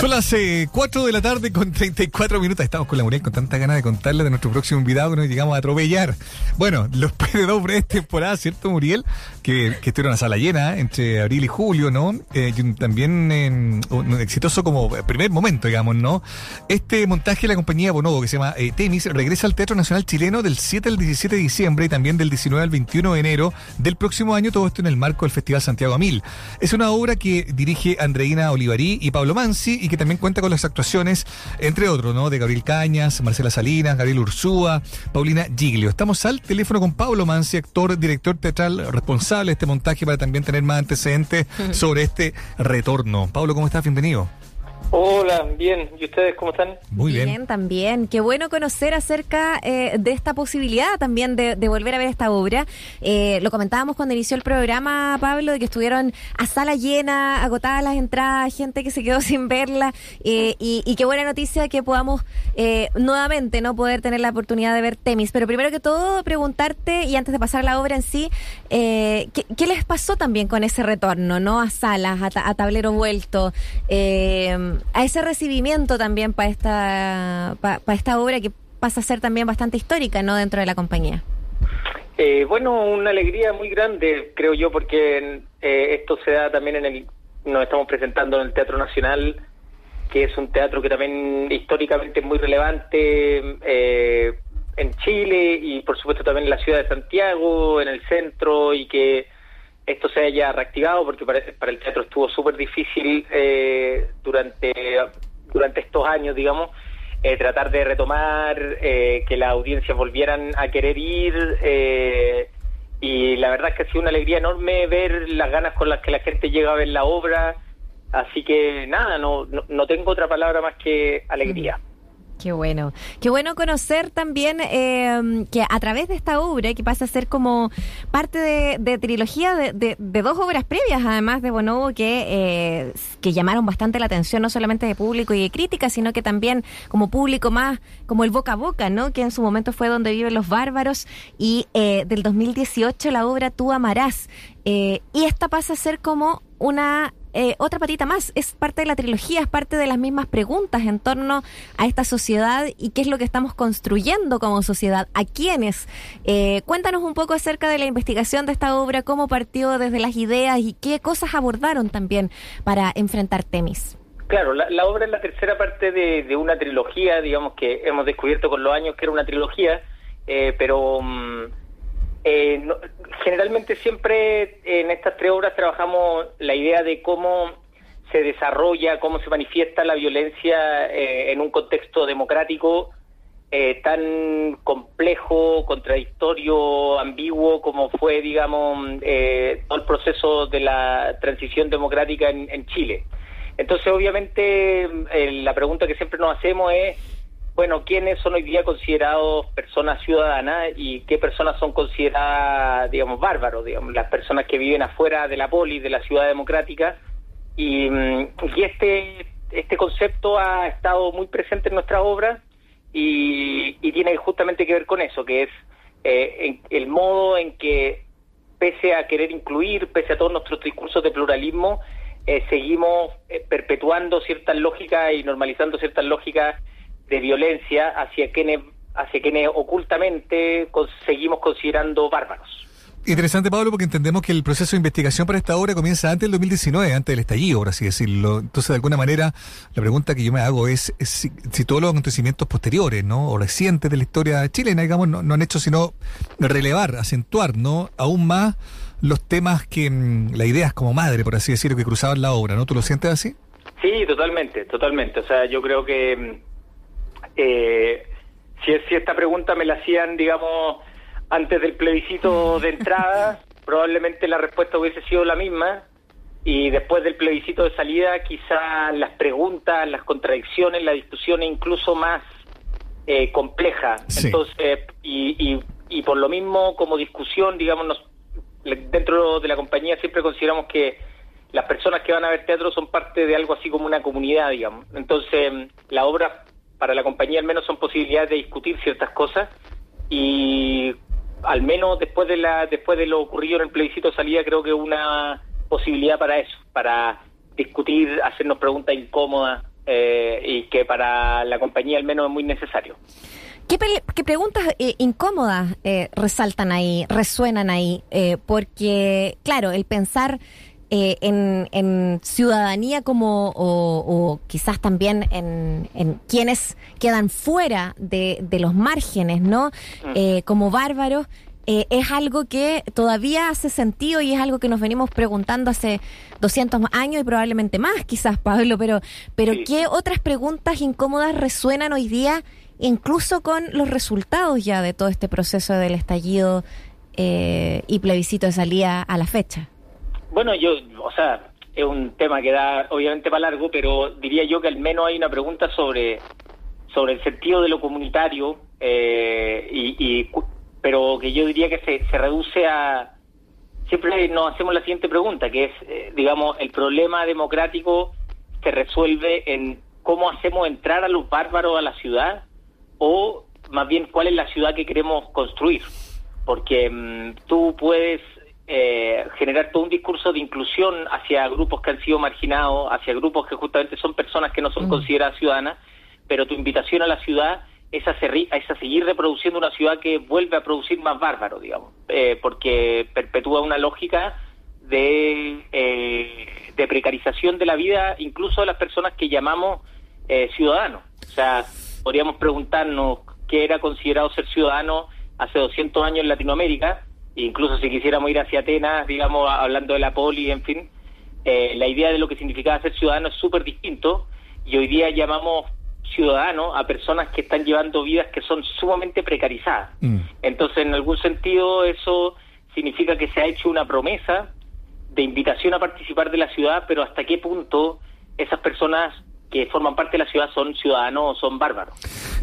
Son las 4 de la tarde con 34 minutos. Estamos con la Muriel con tanta ganas de contarle de nuestro próximo invitado que nos llegamos a atropellar. Bueno, los PD2 breves temporada, ¿cierto, Muriel? Que, que estuvieron a sala llena entre abril y julio, ¿no? Eh, también eh, un exitoso como primer momento, digamos, ¿no? Este montaje de la compañía Bonobo, que se llama eh, Temis, regresa al Teatro Nacional Chileno del 7 al 17 de diciembre y también del 19 al 21 de enero del próximo año, todo esto en el marco del Festival Santiago Mil. Es una obra que dirige Andreina Olivarí y Pablo Mansi y que también cuenta con las actuaciones, entre otros, ¿no? De Gabriel Cañas, Marcela Salinas, Gabriel Ursúa, Paulina Giglio. Estamos al teléfono con Pablo Mansi, actor, director teatral responsable de este montaje para también tener más antecedentes sobre este retorno. Pablo, ¿cómo estás? Bienvenido. Hola, bien. ¿Y ustedes cómo están? Muy bien. Bien, también. Qué bueno conocer acerca eh, de esta posibilidad también de, volver a ver esta obra. Eh, lo comentábamos cuando inició el programa, Pablo, de que estuvieron a sala llena, agotadas las entradas, gente que se quedó sin verla. Eh, y, qué buena noticia que podamos nuevamente no poder tener la oportunidad de ver Temis. Pero primero que todo, preguntarte, y antes de pasar la obra en sí, ¿qué, les pasó también con ese retorno, no a salas, a, a tablero vuelto? A ese recibimiento también para esta, para esta obra que pasa a ser también bastante histórica no dentro de la compañía. Eh, bueno, una alegría muy grande, creo yo, porque eh, esto se da también en el, nos estamos presentando en el Teatro Nacional, que es un teatro que también históricamente es muy relevante eh, en Chile y por supuesto también en la ciudad de Santiago, en el centro y que esto se haya reactivado porque para, para el teatro estuvo súper difícil eh, durante, durante estos años, digamos, eh, tratar de retomar, eh, que las audiencias volvieran a querer ir. y la verdad es que ha sido una alegría enorme ver las ganas con las que la gente llega a ver la obra. Así que nada, no, no, no tengo otra palabra más que alegría. Qué bueno. Qué bueno conocer también eh, que a través de esta obra, que pasa a ser como parte de, trilogía de, dos obras previas, además de Bonobo, que, eh, que llamaron bastante la atención, no solamente de público y de crítica, sino que también como público más, como el boca a boca, ¿no? Que en su momento fue donde viven los bárbaros. Y eh, del 2018 la obra Tú amarás. y esta pasa a ser como una eh, otra patita más, es parte de la trilogía, es parte de las mismas preguntas en torno a esta sociedad y qué es lo que estamos construyendo como sociedad, a quiénes. Eh, cuéntanos un poco acerca de la investigación de esta obra, cómo partió desde las ideas y qué cosas abordaron también para enfrentar Temis. Claro, la, obra es la tercera parte de, una trilogía, digamos que hemos descubierto con los años que era una trilogía, eh, pero... Mm, eh, generalmente siempre en estas tres obras trabajamos la idea de cómo se desarrolla, cómo se manifiesta la violencia eh, en un contexto democrático eh, tan complejo, contradictorio, ambiguo como fue, digamos, eh, todo el proceso de la transición democrática en, en Chile. Entonces, obviamente, la pregunta que siempre nos hacemos es bueno, quiénes son hoy día considerados personas ciudadanas y qué personas son consideradas, digamos, bárbaros, digamos, las personas que viven afuera de la poli, de la ciudad democrática. Y, mm, y este, este concepto ha estado muy presente en nuestra obra y, tiene justamente que ver con eso, que es eh, el modo en que, pese a querer incluir, pese a todos nuestros discursos de pluralismo, eh, seguimos eh, perpetuando ciertas lógicas y normalizando ciertas lógicas de violencia hacia quienes, hacia quienes ocultamente seguimos considerando bárbaros. Interesante, Pablo, porque entendemos que el proceso de investigación para esta obra comienza antes del 2019, antes del estallido, por así decirlo. Entonces, de alguna manera, la pregunta que yo me hago es, si, todos los acontecimientos posteriores, ¿no? O recientes de la historia chilena, digamos, no, han hecho sino relevar, acentuar, ¿no? Aún más los temas que, mm, la idea es como madre, por así decirlo, que cruzaban la obra, ¿no? ¿Tú lo sientes así? Sí, totalmente, totalmente. O sea, yo creo que mm, eh, si, si esta pregunta me la hacían, digamos, antes del plebiscito de entrada, probablemente la respuesta hubiese sido la misma. Y después del plebiscito de salida, quizá las preguntas, las contradicciones, la discusión incluso más eh, compleja. Entonces, y, y, por lo mismo, como discusión, digamos, dentro de la compañía siempre consideramos que las personas que van a ver teatro son parte de algo así como una comunidad, digamos. Entonces, la obra para la compañía al menos son posibilidades de discutir ciertas cosas y al menos después de la después de lo ocurrido en el plebiscito salida creo que una posibilidad para eso, para discutir, hacernos preguntas incómodas eh, y que para la compañía al menos es muy necesario. ¿Qué, preguntas eh, incómodas eh, resaltan ahí, resuenan ahí? Porque, claro, el pensar eh, en, en ciudadanía como, o, o quizás también en, en quienes quedan fuera de, de los márgenes, ¿no? Eh, como bárbaros, eh, es algo que todavía hace sentido y es algo que nos venimos preguntando hace 200 años y probablemente más, quizás, Pablo, pero, pero Sí. ¿qué otras preguntas incómodas resuenan hoy día, incluso con los resultados ya de todo este proceso del estallido eh, y plebiscito de salida a la fecha? Bueno, yo, o sea, es un tema que da obviamente para largo, pero diría yo que al menos hay una pregunta sobre, sobre el sentido de lo comunitario, eh, y, y pero que yo diría que se, se reduce a... Siempre nos hacemos la siguiente pregunta, que es, eh, digamos, el problema democrático se resuelve en cómo hacemos entrar a los bárbaros a la ciudad o más bien cuál es la ciudad que queremos construir. Porque mm, tú puedes eh, generar todo un discurso de inclusión hacia grupos que han sido marginados, hacia grupos que justamente son personas que no son Mm. consideradas ciudadanas, pero tu invitación a la ciudad es a, serri- es a seguir reproduciendo una ciudad que vuelve a producir más bárbaros, digamos, eh, porque perpetúa una lógica de, eh, de precarización de la vida, incluso de las personas que llamamos eh, ciudadanos. O sea, podríamos preguntarnos qué era considerado ser ciudadano hace 200 años en Latinoamérica, incluso si quisiéramos ir hacia Atenas, digamos, hablando de la poli, en fin, eh, la idea de lo que significaba ser ciudadano es súper distinto y hoy día llamamos ciudadanos a personas que están llevando vidas que son sumamente precarizadas. Mm. Entonces, en algún sentido, eso significa que se ha hecho una promesa de invitación a participar de la ciudad, pero hasta qué punto esas personas que forman parte de la ciudad son ciudadanos o son bárbaros.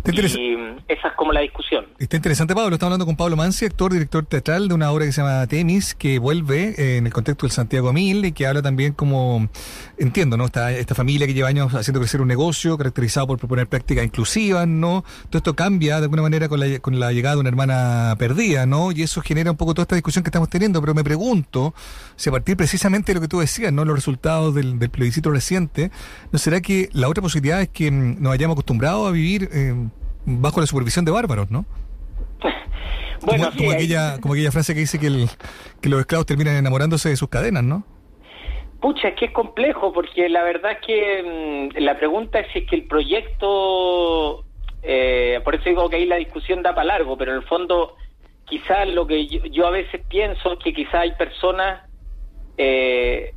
Y mm, esa es como la discusión. Está interesante, Pablo. Estamos hablando con Pablo Mansi, actor, director teatral de una obra que se llama Temis, que vuelve eh, en el contexto del Santiago Mil y que habla también como, entiendo, ¿no? Esta, esta familia que lleva años haciendo crecer un negocio caracterizado por proponer prácticas inclusivas, ¿no? Todo esto cambia de alguna manera con la, con la llegada de una hermana perdida, ¿no? Y eso genera un poco toda esta discusión que estamos teniendo. Pero me pregunto si a partir precisamente de lo que tú decías, ¿no? Los resultados del, del plebiscito reciente, ¿no será que la otra posibilidad es que mm, nos hayamos acostumbrado a vivir eh, bajo la supervisión de bárbaros, ¿no? Bueno, como, sí, como hay- aquella, como aquella frase que dice que, el, que los esclavos terminan enamorándose de sus cadenas, ¿no? Pucha, es que es complejo, porque la verdad es que mm, la pregunta es si es que el proyecto, eh, por eso digo que ahí la discusión da para largo, pero en el fondo quizás lo que yo, yo a veces pienso es que quizás hay personas eh,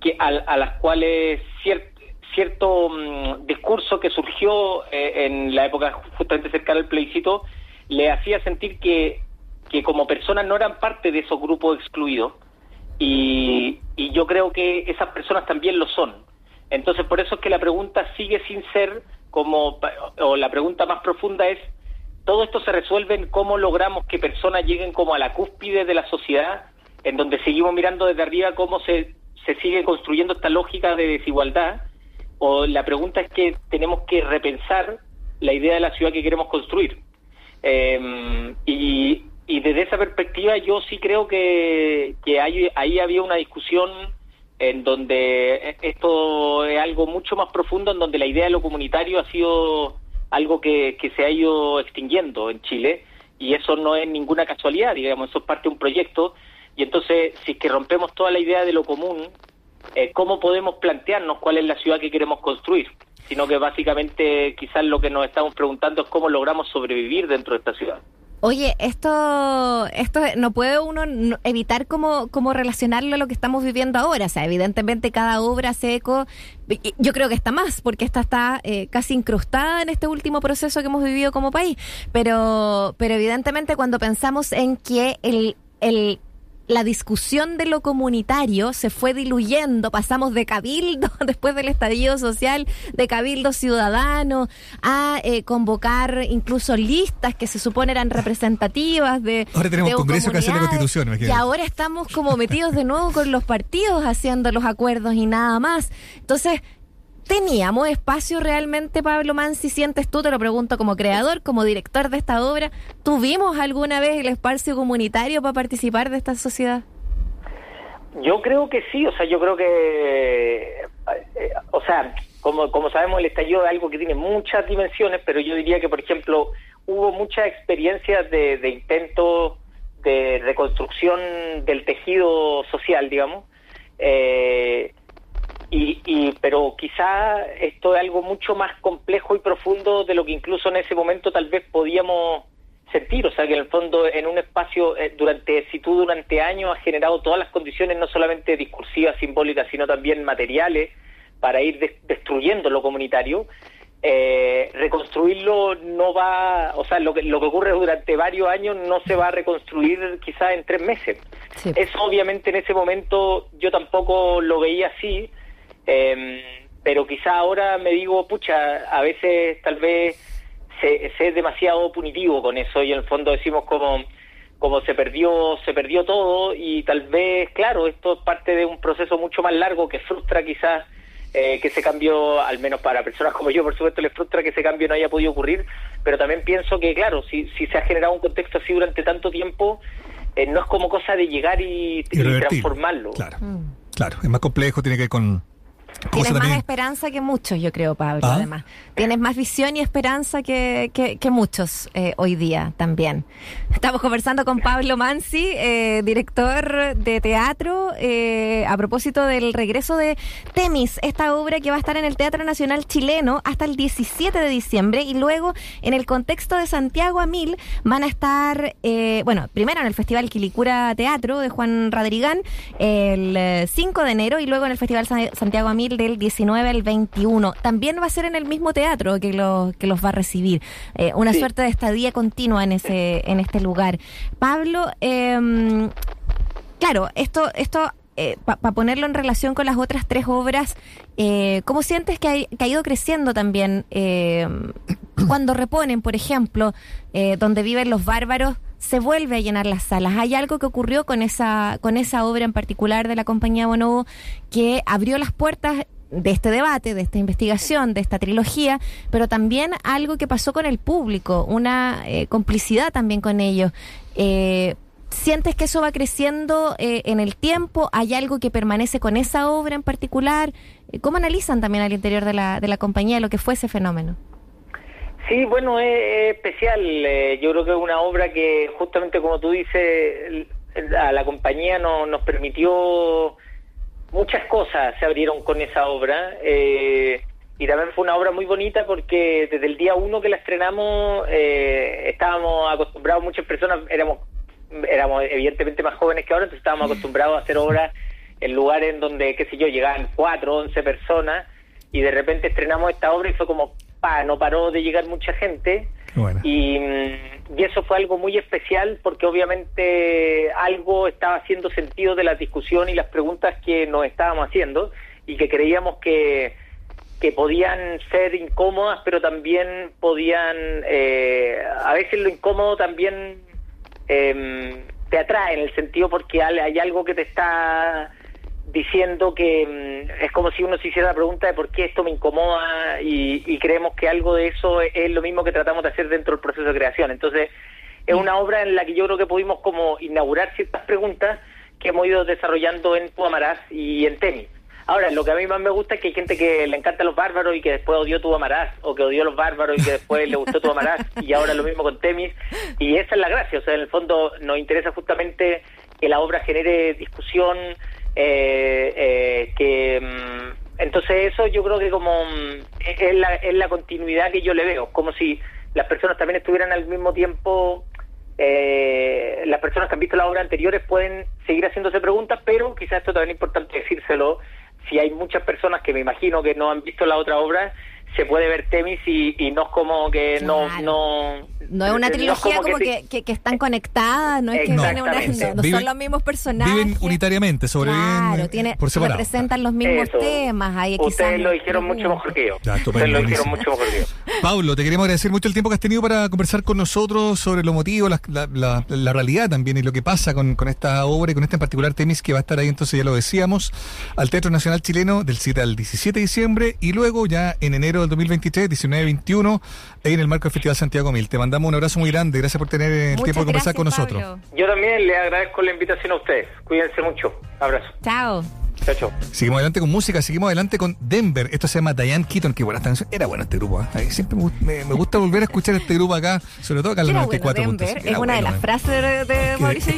que a, a las cuales cier- cierto mm, discurso que surgió eh, en la época justamente cercana al plebiscito le hacía sentir que, que como personas no eran parte de esos grupos excluidos y, y yo creo que esas personas también lo son. Entonces, por eso es que la pregunta sigue sin ser como, o la pregunta más profunda es, todo esto se resuelve en cómo logramos que personas lleguen como a la cúspide de la sociedad, en donde seguimos mirando desde arriba cómo se, se sigue construyendo esta lógica de desigualdad, o la pregunta es que tenemos que repensar la idea de la ciudad que queremos construir. Eh, y, y desde esa perspectiva yo sí creo que, que hay, ahí había una discusión en donde esto es algo mucho más profundo, en donde la idea de lo comunitario ha sido algo que, que se ha ido extinguiendo en Chile y eso no es ninguna casualidad, digamos, eso es parte de un proyecto y entonces si es que rompemos toda la idea de lo común, eh, ¿cómo podemos plantearnos cuál es la ciudad que queremos construir? Sino que básicamente quizás lo que nos estamos preguntando es cómo logramos sobrevivir dentro de esta ciudad. Oye, esto, esto no puede uno no- evitar cómo, cómo relacionarlo a lo que estamos viviendo ahora. O sea, evidentemente cada obra hace eco. Yo creo que está más, porque esta está eh, casi incrustada en este último proceso que hemos vivido como país. Pero, pero evidentemente cuando pensamos en que el, el la discusión de lo comunitario se fue diluyendo, pasamos de cabildo después del estallido social, de cabildo ciudadano, a eh, convocar incluso listas que se supone eran representativas de... Ahora tenemos de congreso que hace la constitución, Y ahora estamos como metidos de nuevo con los partidos haciendo los acuerdos y nada más. Entonces, ¿Teníamos espacio realmente, Pablo Mansi? ¿Sientes tú? Te lo pregunto como creador, como director de esta obra. ¿Tuvimos alguna vez el espacio comunitario para participar de esta sociedad? Yo creo que sí, o sea, yo creo que, eh, o sea, como, como sabemos, el estallido es algo que tiene muchas dimensiones, pero yo diría que, por ejemplo, hubo muchas experiencias de, de intentos de reconstrucción del tejido social, digamos. Eh, y, y, pero quizá esto es algo mucho más complejo y profundo de lo que incluso en ese momento tal vez podíamos sentir, o sea que en el fondo en un espacio eh, durante si tú durante años has generado todas las condiciones no solamente discursivas, simbólicas, sino también materiales para ir de destruyendo lo comunitario, eh, reconstruirlo no va, o sea, lo que, lo que ocurre durante varios años no se va a reconstruir quizás en tres meses. Sí. Eso obviamente en ese momento yo tampoco lo veía así, eh, pero quizá ahora me digo, pucha, a veces tal vez se, se, es demasiado punitivo con eso y en el fondo decimos como como se perdió se perdió todo y tal vez claro esto es parte de un proceso mucho más largo que frustra quizás eh, que ese cambio, al menos para personas como yo, por supuesto, les frustra que ese cambio no haya podido ocurrir, pero también pienso que, claro, si, si se ha generado un contexto así durante tanto tiempo, eh, no es como cosa de llegar y, y transformarlo. Claro, claro, es más complejo, tiene que ver con Tienes más también? esperanza que muchos, yo creo, Pablo, ¿Ah? además. Tienes más visión y esperanza que, que, que muchos eh, hoy día también. Estamos conversando con Pablo Mansi, eh, director de teatro, eh, a propósito del regreso de Temis, esta obra que va a estar en el Teatro Nacional Chileno hasta el 17 de diciembre y luego en el contexto de Santiago a Mil van a estar, bueno, primero en el Festival Quilicura Teatro de Juan Radrigán el 5 de enero y luego en el Festival Santiago a Mil del 19 al 21. También va a ser en el mismo teatro que, lo, que los va a recibir. Eh, una sí. suerte de estadía continua en, ese, en este lugar. Pablo, eh, claro, esto, esto eh, para pa ponerlo en relación con las otras tres obras, eh, ¿cómo sientes que, hay, que, ha ido creciendo también eh, cuando reponen, por ejemplo, eh, donde viven los bárbaros? Se vuelve a llenar las salas. Hay algo que ocurrió con esa, con esa obra en particular de la compañía Bonobo que abrió las puertas de este debate, de esta investigación, de esta trilogía, pero también algo que pasó con el público, una eh, complicidad también con ellos. Eh, ¿Sientes que eso va creciendo eh, en el tiempo? ¿Hay algo que permanece con esa obra en particular? ¿Cómo analizan también al interior de la, de la compañía lo que fue ese fenómeno? Sí, bueno, es, es especial. Eh, yo creo que es una obra que justamente como tú dices, a la compañía no, nos permitió muchas cosas se abrieron con esa obra. Eh, y también fue una obra muy bonita porque desde el día uno que la estrenamos eh, estábamos acostumbrados, muchas personas éramos éramos evidentemente más jóvenes que ahora, entonces estábamos acostumbrados a hacer obras en lugares en donde, qué sé yo, llegaban cuatro, once personas y de repente estrenamos esta obra y fue como, pa, no paró de llegar mucha gente. Bueno. Y, y, eso fue algo muy especial porque obviamente algo estaba haciendo sentido de la discusión y las preguntas que nos estábamos haciendo y que creíamos que, que podían ser incómodas, pero también podían, eh, a veces lo incómodo también eh, te atrae en el sentido porque hay algo que te está diciendo que mm, es como si uno se hiciera la pregunta de por qué esto me incomoda y, y, creemos que algo de eso es, lo mismo que tratamos de hacer dentro del proceso de creación. Entonces, es una obra en la que yo creo que pudimos como inaugurar ciertas preguntas que hemos ido desarrollando en Tu Amarás y en Tenis. Ahora, lo que a mí más me gusta es que hay gente que le encanta a los bárbaros y que después odió Tu Amarás, o que odió a los bárbaros y que después le gustó Tu Amarás, y ahora lo mismo con Temis. Y esa es la gracia, o sea, en el fondo nos interesa justamente que la obra genere discusión, eh, eh, que mm, entonces eso yo creo que como mm, es la, es la continuidad que yo le veo, como si las personas también estuvieran al mismo tiempo, eh, las personas que han visto las obras anteriores pueden seguir haciéndose preguntas, pero quizás esto también es importante decírselo, si hay muchas personas que me imagino que no han visto la otra obra, se puede ver Temis y, y no es como que claro. no, no no es una trilogía no es como, como que, que, que, están conectadas, no es que una, no, no viven, son los mismos personajes. Viven unitariamente, sobreviven claro, tiene, por separado. representan los mismos Eso. temas. Hay Ustedes lo dijeron mucho mejor que yo. Ya, Ustedes lo dijeron mucho mejor que yo. Pablo, te queremos agradecer mucho el tiempo que has tenido para conversar con nosotros sobre lo motivo, la, la, la, la realidad también y lo que pasa con, con, esta obra y con esta en particular Temis que va a estar ahí, entonces ya lo decíamos, al Teatro Nacional Chileno del 7 al 17 de diciembre y luego ya en enero del 2023, 19-21, en el marco del Festival Santiago Mil. Te mandamos un abrazo muy grande gracias por tener el Muchas tiempo de conversar gracias, con nosotros. Yo también le agradezco la invitación a ustedes. Cuídense mucho. Abrazo. Chao. Chao, chao. Seguimos adelante con música, seguimos adelante con Denver. Esto se llama Diane Keaton, que buena esta canción. Era bueno este grupo. ¿eh? Siempre me, gust- me- me gusta volver a escuchar este grupo acá, sobre todo acá en el Era bueno, 94. Denver. Es una de las frases de, de Mauricio